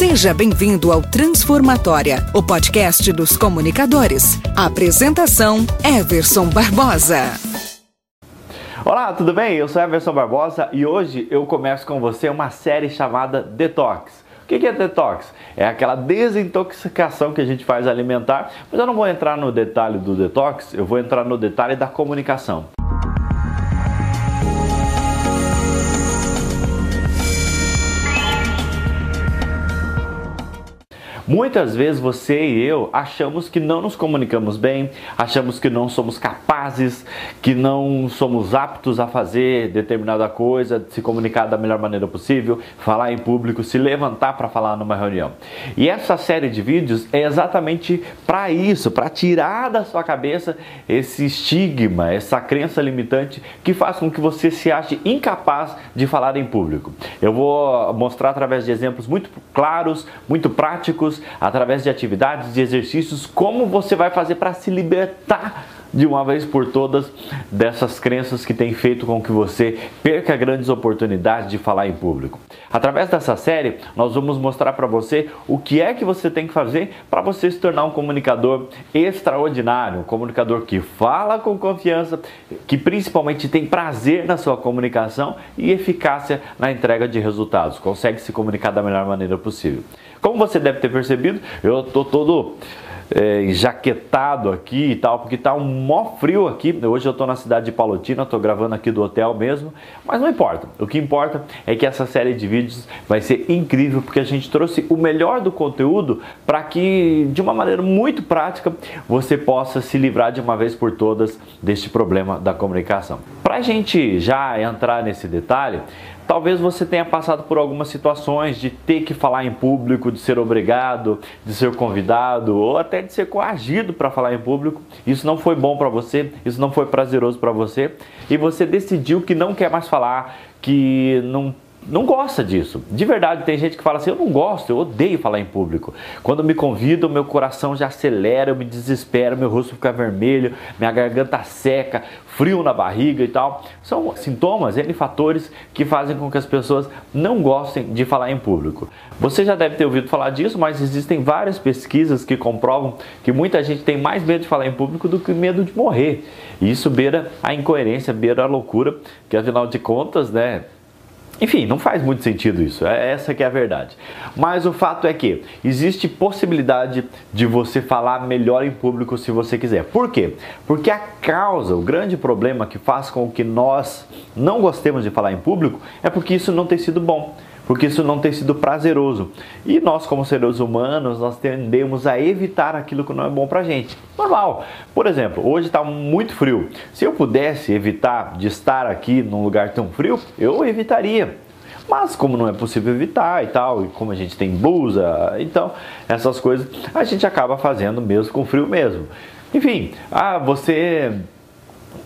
Seja bem-vindo ao Transformatória, o podcast dos comunicadores. Apresentação: Everson Barbosa. Olá, tudo bem? Eu sou Everson Barbosa e hoje eu começo com você uma série chamada Detox. O que é detox? É aquela desintoxicação que a gente faz alimentar, mas eu não vou entrar no detalhe do detox, eu vou entrar no detalhe da comunicação. Muitas vezes você e eu achamos que não nos comunicamos bem, achamos que não somos capazes, que não somos aptos a fazer determinada coisa, se comunicar da melhor maneira possível, falar em público, se levantar para falar numa reunião. E essa série de vídeos é exatamente para isso, para tirar da sua cabeça esse estigma, essa crença limitante que faz com que você se ache incapaz de falar em público. Eu vou mostrar através de exemplos muito claros, muito práticos através de atividades, de exercícios, como você vai fazer para se libertar de uma vez por todas dessas crenças que têm feito com que você perca grandes oportunidades de falar em público. Através dessa série, nós vamos mostrar para você o que é que você tem que fazer para você se tornar um comunicador extraordinário, um comunicador que fala com confiança, que principalmente tem prazer na sua comunicação e eficácia na entrega de resultados, consegue se comunicar da melhor maneira possível. Como você deve ter percebido, eu estou todo é, enjaquetado aqui e tal, porque tá um mó frio aqui. Hoje eu estou na cidade de Palotina, estou gravando aqui do hotel mesmo, mas não importa. O que importa é que essa série de vídeos vai ser incrível, porque a gente trouxe o melhor do conteúdo para que, de uma maneira muito prática, você possa se livrar de uma vez por todas deste problema da comunicação. Para a gente já entrar nesse detalhe, Talvez você tenha passado por algumas situações de ter que falar em público, de ser obrigado, de ser convidado ou até de ser coagido para falar em público. Isso não foi bom para você, isso não foi prazeroso para você e você decidiu que não quer mais falar, que não não gosta disso. De verdade, tem gente que fala assim: eu não gosto, eu odeio falar em público. Quando me convidam, meu coração já acelera, eu me desespero, meu rosto fica vermelho, minha garganta seca, frio na barriga e tal. São sintomas, N fatores que fazem com que as pessoas não gostem de falar em público. Você já deve ter ouvido falar disso, mas existem várias pesquisas que comprovam que muita gente tem mais medo de falar em público do que medo de morrer. E isso beira a incoerência, beira a loucura, que afinal de contas, né? Enfim, não faz muito sentido isso, é essa que é a verdade. Mas o fato é que existe possibilidade de você falar melhor em público se você quiser. Por quê? Porque a causa, o grande problema que faz com que nós não gostemos de falar em público é porque isso não tem sido bom porque isso não tem sido prazeroso. E nós, como seres humanos, nós tendemos a evitar aquilo que não é bom pra gente. Normal. Por exemplo, hoje está muito frio. Se eu pudesse evitar de estar aqui num lugar tão frio, eu evitaria. Mas como não é possível evitar e tal, e como a gente tem blusa, então essas coisas a gente acaba fazendo mesmo com frio mesmo. Enfim, ah, você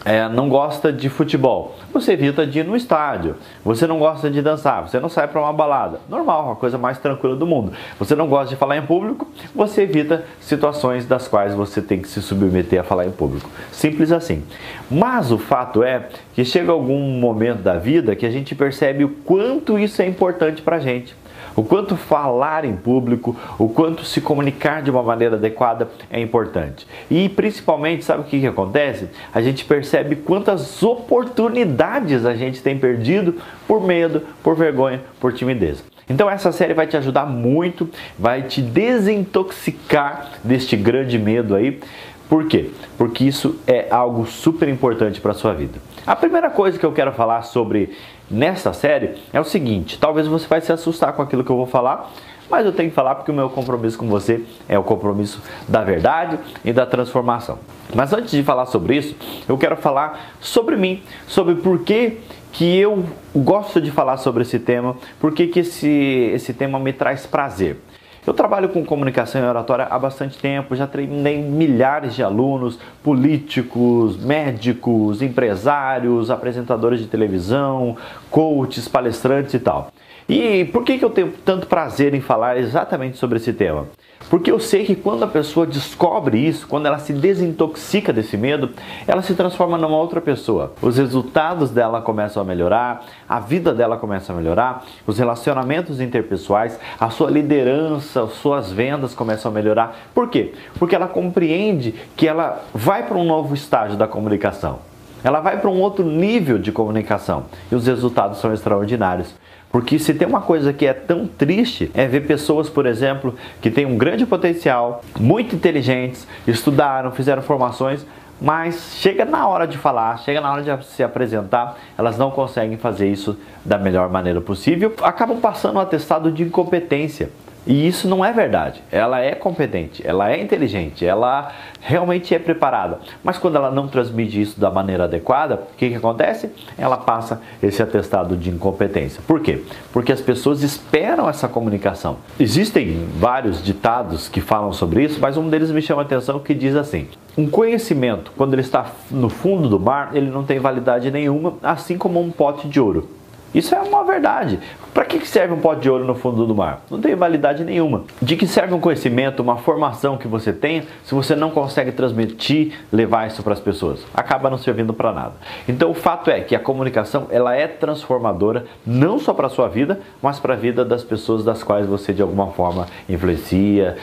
é, não gosta de futebol, você evita de ir no estádio. Você não gosta de dançar, você não sai para uma balada. Normal, a coisa mais tranquila do mundo. Você não gosta de falar em público, você evita situações das quais você tem que se submeter a falar em público. Simples assim. Mas o fato é que chega algum momento da vida que a gente percebe o quanto isso é importante para gente o quanto falar em público, o quanto se comunicar de uma maneira adequada é importante. E principalmente, sabe o que, que acontece? A gente percebe quantas oportunidades a gente tem perdido por medo, por vergonha, por timidez. Então essa série vai te ajudar muito, vai te desintoxicar deste grande medo aí. Por quê? Porque isso é algo super importante para a sua vida. A primeira coisa que eu quero falar sobre nessa série é o seguinte: talvez você vai se assustar com aquilo que eu vou falar, mas eu tenho que falar porque o meu compromisso com você é o compromisso da verdade e da transformação. Mas antes de falar sobre isso, eu quero falar sobre mim, sobre por que, que eu gosto de falar sobre esse tema, por que, que esse, esse tema me traz prazer. Eu trabalho com comunicação e oratória há bastante tempo, já treinei milhares de alunos, políticos, médicos, empresários, apresentadores de televisão, coaches, palestrantes e tal. E por que, que eu tenho tanto prazer em falar exatamente sobre esse tema? Porque eu sei que quando a pessoa descobre isso, quando ela se desintoxica desse medo, ela se transforma numa outra pessoa. Os resultados dela começam a melhorar, a vida dela começa a melhorar, os relacionamentos interpessoais, a sua liderança, as suas vendas começam a melhorar. Por quê? Porque ela compreende que ela vai para um novo estágio da comunicação. Ela vai para um outro nível de comunicação e os resultados são extraordinários. Porque se tem uma coisa que é tão triste é ver pessoas, por exemplo, que têm um grande potencial, muito inteligentes, estudaram, fizeram formações, mas chega na hora de falar, chega na hora de se apresentar, elas não conseguem fazer isso da melhor maneira possível, acabam passando um atestado de incompetência. E isso não é verdade. Ela é competente, ela é inteligente, ela realmente é preparada. Mas quando ela não transmite isso da maneira adequada, o que, que acontece? Ela passa esse atestado de incompetência. Por quê? Porque as pessoas esperam essa comunicação. Existem vários ditados que falam sobre isso, mas um deles me chama a atenção que diz assim: um conhecimento, quando ele está no fundo do mar, ele não tem validade nenhuma, assim como um pote de ouro. Isso é uma verdade. Para que serve um pote de ouro no fundo do mar? Não tem validade nenhuma. De que serve um conhecimento, uma formação que você tem, se você não consegue transmitir, levar isso para as pessoas? Acaba não servindo para nada. Então o fato é que a comunicação ela é transformadora não só para a sua vida, mas para a vida das pessoas das quais você de alguma forma influencia,